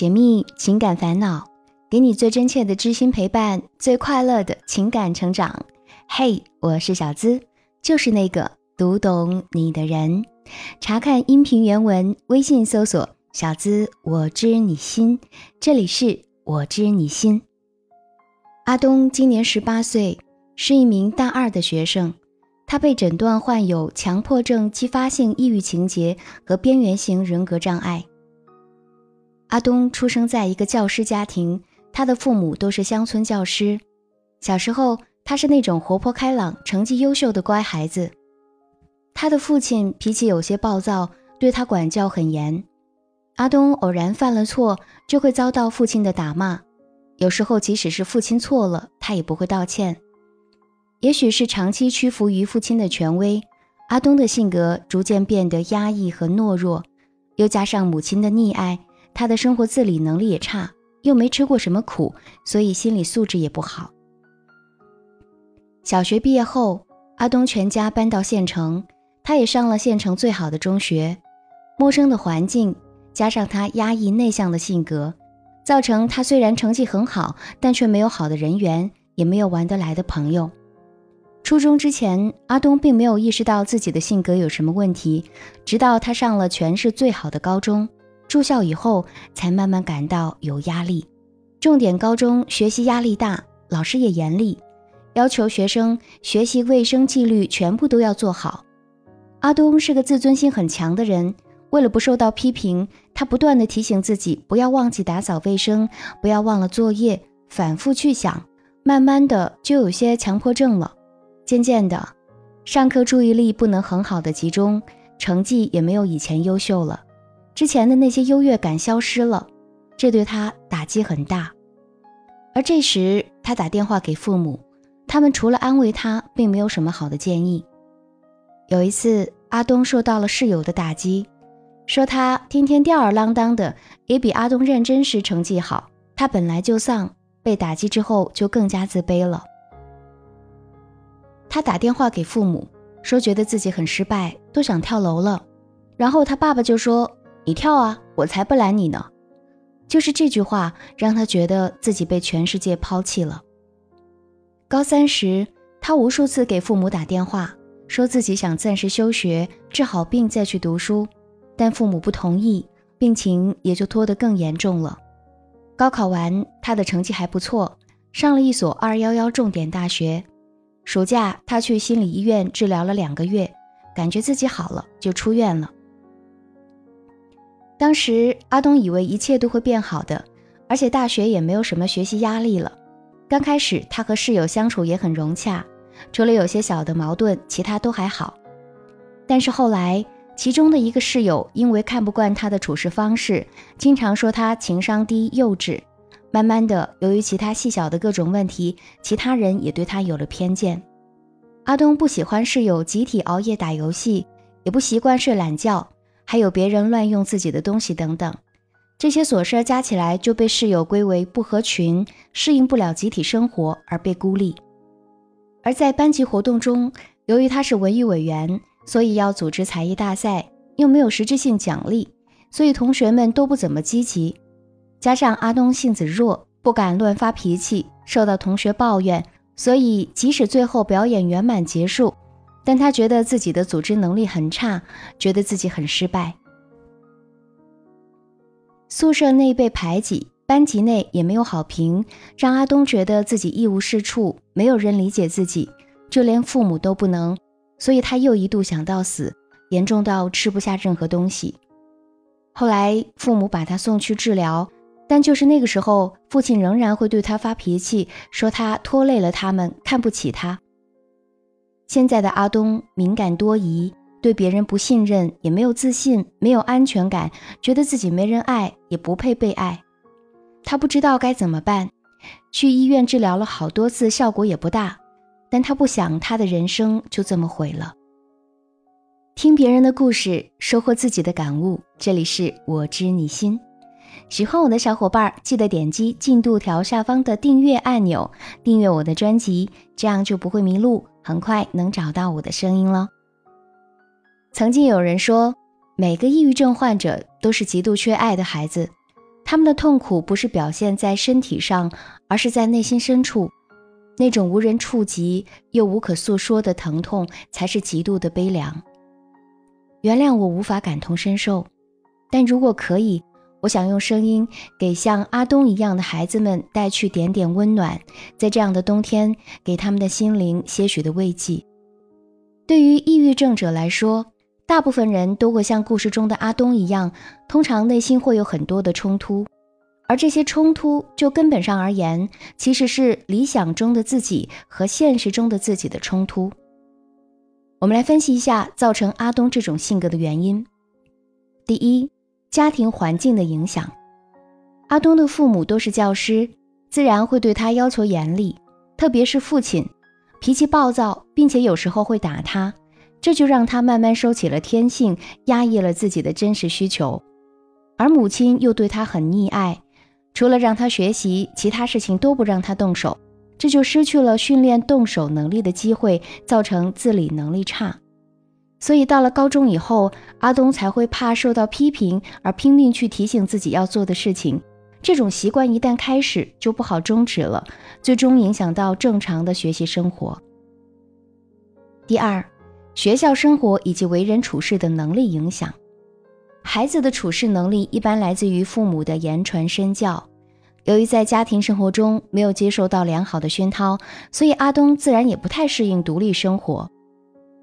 解密情感烦恼，给你最真切的知心陪伴，最快乐的情感成长。嘿，我是小资，就是那个读懂你的人。查看音频原文，微信搜索“小资我知你心”，这里是我知你心。阿东今年十八岁，是一名大二的学生。他被诊断患有强迫症激发性抑郁情节和边缘型人格障碍。阿东出生在一个教师家庭，他的父母都是乡村教师。小时候，他是那种活泼开朗、成绩优秀的乖孩子。他的父亲脾气有些暴躁，对他管教很严。阿东偶然犯了错，就会遭到父亲的打骂。有时候，即使是父亲错了，他也不会道歉。也许是长期屈服于父亲的权威，阿东的性格逐渐变得压抑和懦弱，又加上母亲的溺爱。他的生活自理能力也差，又没吃过什么苦，所以心理素质也不好。小学毕业后，阿东全家搬到县城，他也上了县城最好的中学。陌生的环境加上他压抑内向的性格，造成他虽然成绩很好，但却没有好的人缘，也没有玩得来的朋友。初中之前，阿东并没有意识到自己的性格有什么问题，直到他上了全市最好的高中。住校以后，才慢慢感到有压力。重点高中学习压力大，老师也严厉，要求学生学习卫生纪律全部都要做好。阿东是个自尊心很强的人，为了不受到批评，他不断的提醒自己不要忘记打扫卫生，不要忘了作业，反复去想，慢慢的就有些强迫症了。渐渐的，上课注意力不能很好的集中，成绩也没有以前优秀了。之前的那些优越感消失了，这对他打击很大。而这时，他打电话给父母，他们除了安慰他，并没有什么好的建议。有一次，阿东受到了室友的打击，说他天天吊儿郎当的，也比阿东认真时成绩好。他本来就丧，被打击之后就更加自卑了。他打电话给父母，说觉得自己很失败，都想跳楼了。然后他爸爸就说。你跳啊，我才不拦你呢！就是这句话让他觉得自己被全世界抛弃了。高三时，他无数次给父母打电话，说自己想暂时休学，治好病再去读书，但父母不同意，病情也就拖得更严重了。高考完，他的成绩还不错，上了一所二幺幺重点大学。暑假，他去心理医院治疗了两个月，感觉自己好了，就出院了。当时阿东以为一切都会变好的，而且大学也没有什么学习压力了。刚开始他和室友相处也很融洽，除了有些小的矛盾，其他都还好。但是后来，其中的一个室友因为看不惯他的处事方式，经常说他情商低、幼稚。慢慢的，由于其他细小的各种问题，其他人也对他有了偏见。阿东不喜欢室友集体熬夜打游戏，也不习惯睡懒觉。还有别人乱用自己的东西等等，这些琐事加起来就被室友归为不合群，适应不了集体生活而被孤立。而在班级活动中，由于他是文艺委员，所以要组织才艺大赛，又没有实质性奖励，所以同学们都不怎么积极。加上阿东性子弱，不敢乱发脾气，受到同学抱怨，所以即使最后表演圆满结束。但他觉得自己的组织能力很差，觉得自己很失败。宿舍内被排挤，班级内也没有好评，让阿东觉得自己一无是处，没有人理解自己，就连父母都不能。所以他又一度想到死，严重到吃不下任何东西。后来父母把他送去治疗，但就是那个时候，父亲仍然会对他发脾气，说他拖累了他们，看不起他。现在的阿东敏感多疑，对别人不信任，也没有自信，没有安全感，觉得自己没人爱，也不配被爱。他不知道该怎么办，去医院治疗了好多次，效果也不大。但他不想他的人生就这么毁了。听别人的故事，收获自己的感悟。这里是我知你心，喜欢我的小伙伴记得点击进度条下方的订阅按钮，订阅我的专辑，这样就不会迷路。很快能找到我的声音了。曾经有人说，每个抑郁症患者都是极度缺爱的孩子，他们的痛苦不是表现在身体上，而是在内心深处。那种无人触及又无可诉说的疼痛，才是极度的悲凉。原谅我无法感同身受，但如果可以，我想用声音给像阿东一样的孩子们带去点点温暖，在这样的冬天，给他们的心灵些许的慰藉。对于抑郁症者来说，大部分人都会像故事中的阿东一样，通常内心会有很多的冲突。而这些冲突，就根本上而言，其实是理想中的自己和现实中的自己的冲突。我们来分析一下造成阿东这种性格的原因。第一，家庭环境的影响。阿东的父母都是教师，自然会对他要求严厉，特别是父亲，脾气暴躁，并且有时候会打他，这就让他慢慢收起了天性，压抑了自己的真实需求。而母亲又对他很溺爱。除了让他学习，其他事情都不让他动手，这就失去了训练动手能力的机会，造成自理能力差。所以到了高中以后，阿东才会怕受到批评而拼命去提醒自己要做的事情。这种习惯一旦开始，就不好终止了，最终影响到正常的学习生活。第二，学校生活以及为人处事的能力影响。孩子的处事能力一般来自于父母的言传身教。由于在家庭生活中没有接受到良好的熏陶，所以阿东自然也不太适应独立生活。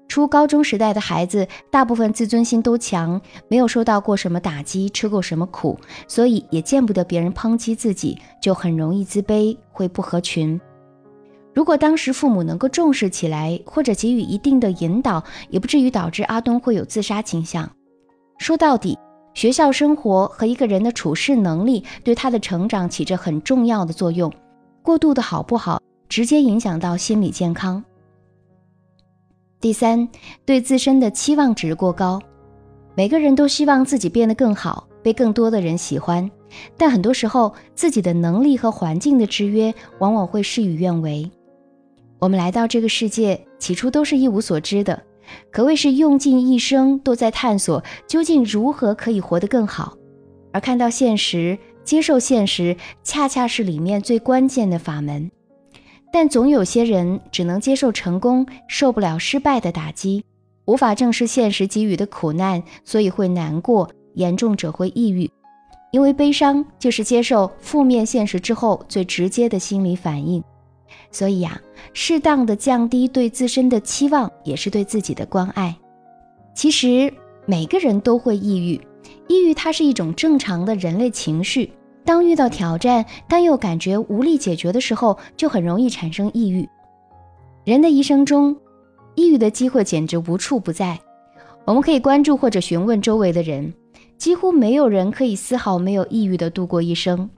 初高中时代的孩子，大部分自尊心都强，没有受到过什么打击，吃过什么苦，所以也见不得别人抨击自己，就很容易自卑，会不合群。如果当时父母能够重视起来，或者给予一定的引导，也不至于导致阿东会有自杀倾向。说到底，学校生活和一个人的处事能力对他的成长起着很重要的作用。过度的好不好，直接影响到心理健康。第三，对自身的期望值过高。每个人都希望自己变得更好，被更多的人喜欢，但很多时候自己的能力和环境的制约，往往会事与愿违。我们来到这个世界，起初都是一无所知的。可谓是用尽一生都在探索究竟如何可以活得更好，而看到现实、接受现实，恰恰是里面最关键的法门。但总有些人只能接受成功，受不了失败的打击，无法正视现实给予的苦难，所以会难过，严重者会抑郁。因为悲伤就是接受负面现实之后最直接的心理反应。所以呀，适当的降低对自身的期望，也是对自己的关爱。其实每个人都会抑郁，抑郁它是一种正常的人类情绪。当遇到挑战，但又感觉无力解决的时候，就很容易产生抑郁。人的一生中，抑郁的机会简直无处不在。我们可以关注或者询问周围的人，几乎没有人可以丝毫没有抑郁的度过一生。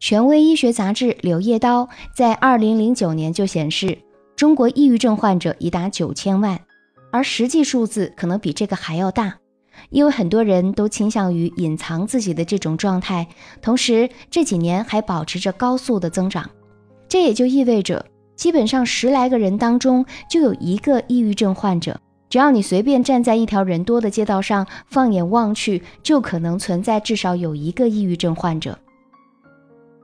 权威医学杂志《柳叶刀》在二零零九年就显示，中国抑郁症患者已达九千万，而实际数字可能比这个还要大，因为很多人都倾向于隐藏自己的这种状态，同时这几年还保持着高速的增长。这也就意味着，基本上十来个人当中就有一个抑郁症患者。只要你随便站在一条人多的街道上，放眼望去，就可能存在至少有一个抑郁症患者。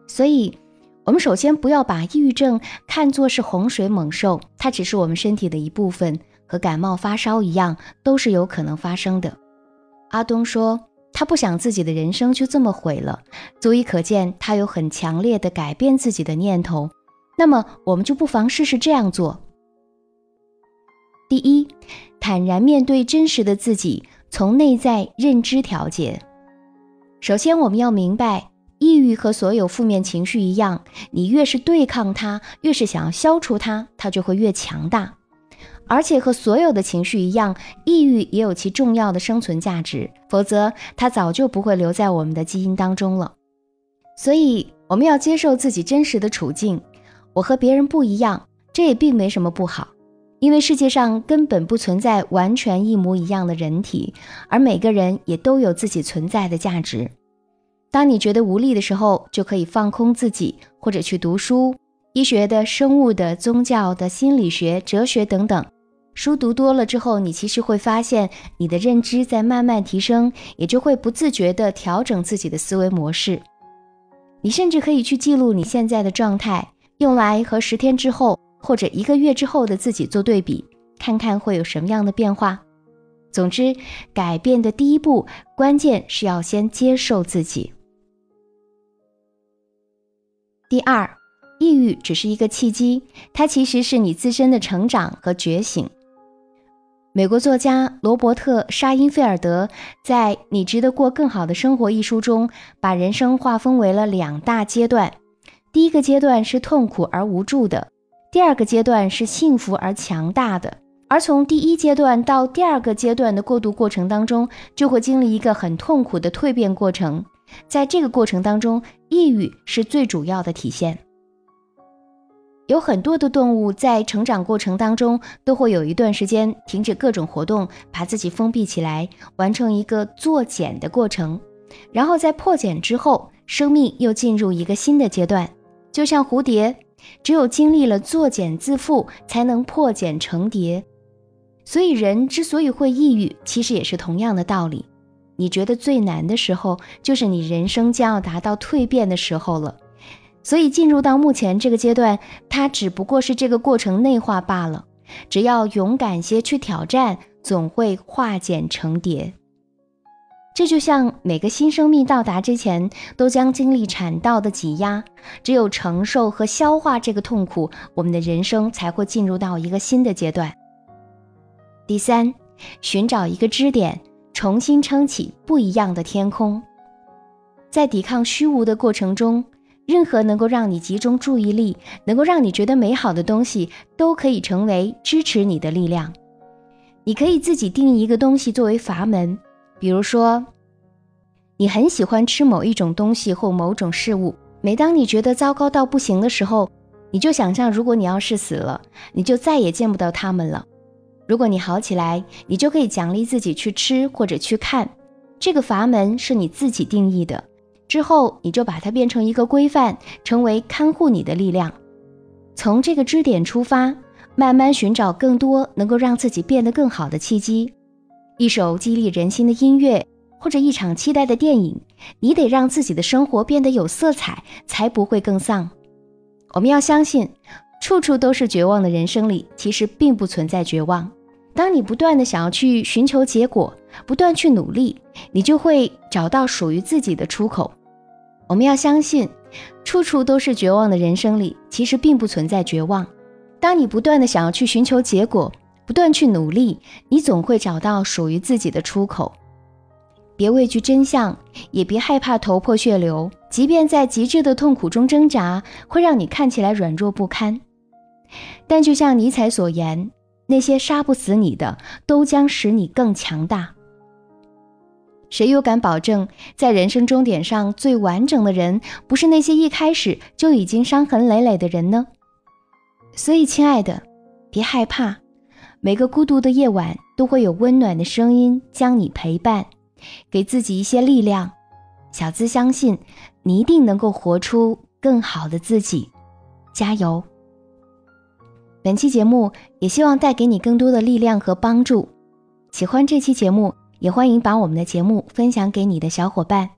所以，我们首先不要把抑郁症看作是洪水猛兽，它只是我们身体的一部分，和感冒发烧一样，都是有可能发生的。阿东说，他不想自己的人生就这么毁了，足以可见他有很强烈的改变自己的念头。那么，我们就不妨试试这样做：第一，坦然面对真实的自己，从内在认知调节。首先，我们要明白。抑郁和所有负面情绪一样，你越是对抗它，越是想要消除它，它就会越强大。而且和所有的情绪一样，抑郁也有其重要的生存价值，否则它早就不会留在我们的基因当中了。所以我们要接受自己真实的处境。我和别人不一样，这也并没什么不好，因为世界上根本不存在完全一模一样的人体，而每个人也都有自己存在的价值。当你觉得无力的时候，就可以放空自己，或者去读书，医学的、生物的、宗教的、心理学、哲学等等，书读多了之后，你其实会发现你的认知在慢慢提升，也就会不自觉地调整自己的思维模式。你甚至可以去记录你现在的状态，用来和十天之后或者一个月之后的自己做对比，看看会有什么样的变化。总之，改变的第一步，关键是要先接受自己。第二，抑郁只是一个契机，它其实是你自身的成长和觉醒。美国作家罗伯特·沙因菲尔德在《你值得过更好的生活》一书中，把人生划分为了两大阶段。第一个阶段是痛苦而无助的，第二个阶段是幸福而强大的。而从第一阶段到第二个阶段的过渡过程当中，就会经历一个很痛苦的蜕变过程。在这个过程当中，抑郁是最主要的体现。有很多的动物在成长过程当中都会有一段时间停止各种活动，把自己封闭起来，完成一个作茧的过程。然后在破茧之后，生命又进入一个新的阶段。就像蝴蝶，只有经历了作茧自缚，才能破茧成蝶。所以人之所以会抑郁，其实也是同样的道理。你觉得最难的时候，就是你人生将要达到蜕变的时候了。所以进入到目前这个阶段，它只不过是这个过程内化罢了。只要勇敢些去挑战，总会化茧成蝶。这就像每个新生命到达之前，都将经历产道的挤压。只有承受和消化这个痛苦，我们的人生才会进入到一个新的阶段。第三，寻找一个支点，重新撑起不一样的天空。在抵抗虚无的过程中。任何能够让你集中注意力、能够让你觉得美好的东西，都可以成为支持你的力量。你可以自己定义一个东西作为阀门，比如说，你很喜欢吃某一种东西或某种事物。每当你觉得糟糕到不行的时候，你就想象，如果你要是死了，你就再也见不到它们了。如果你好起来，你就可以奖励自己去吃或者去看。这个阀门是你自己定义的。之后，你就把它变成一个规范，成为看护你的力量。从这个支点出发，慢慢寻找更多能够让自己变得更好的契机。一首激励人心的音乐，或者一场期待的电影，你得让自己的生活变得有色彩，才不会更丧。我们要相信，处处都是绝望的人生里，其实并不存在绝望。当你不断的想要去寻求结果，不断去努力，你就会找到属于自己的出口。我们要相信，处处都是绝望的人生里，其实并不存在绝望。当你不断的想要去寻求结果，不断去努力，你总会找到属于自己的出口。别畏惧真相，也别害怕头破血流。即便在极致的痛苦中挣扎，会让你看起来软弱不堪。但就像尼采所言，那些杀不死你的，都将使你更强大。谁又敢保证，在人生终点上最完整的人，不是那些一开始就已经伤痕累累的人呢？所以，亲爱的，别害怕，每个孤独的夜晚都会有温暖的声音将你陪伴，给自己一些力量。小资相信，你一定能够活出更好的自己，加油！本期节目也希望带给你更多的力量和帮助。喜欢这期节目。也欢迎把我们的节目分享给你的小伙伴。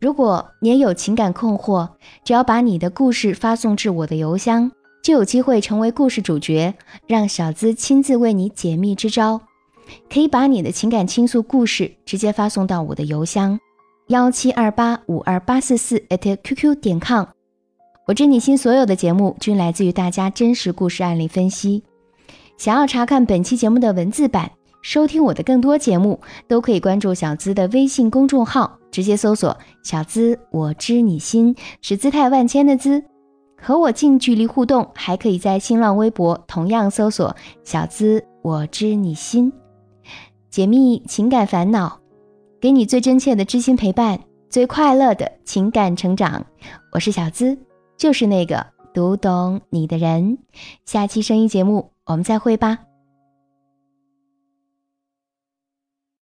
如果你也有情感困惑，只要把你的故事发送至我的邮箱，就有机会成为故事主角，让小资亲自为你解密支招。可以把你的情感倾诉故事直接发送到我的邮箱幺七二八五二八四四 @QQ 点 com。我知你心所有的节目均来自于大家真实故事案例分析。想要查看本期节目的文字版。收听我的更多节目，都可以关注小资的微信公众号，直接搜索“小资我知你心”，是姿态万千的资，和我近距离互动。还可以在新浪微博同样搜索“小资我知你心”，解密情感烦恼，给你最真切的知心陪伴，最快乐的情感成长。我是小资，就是那个读懂你的人。下期声音节目，我们再会吧。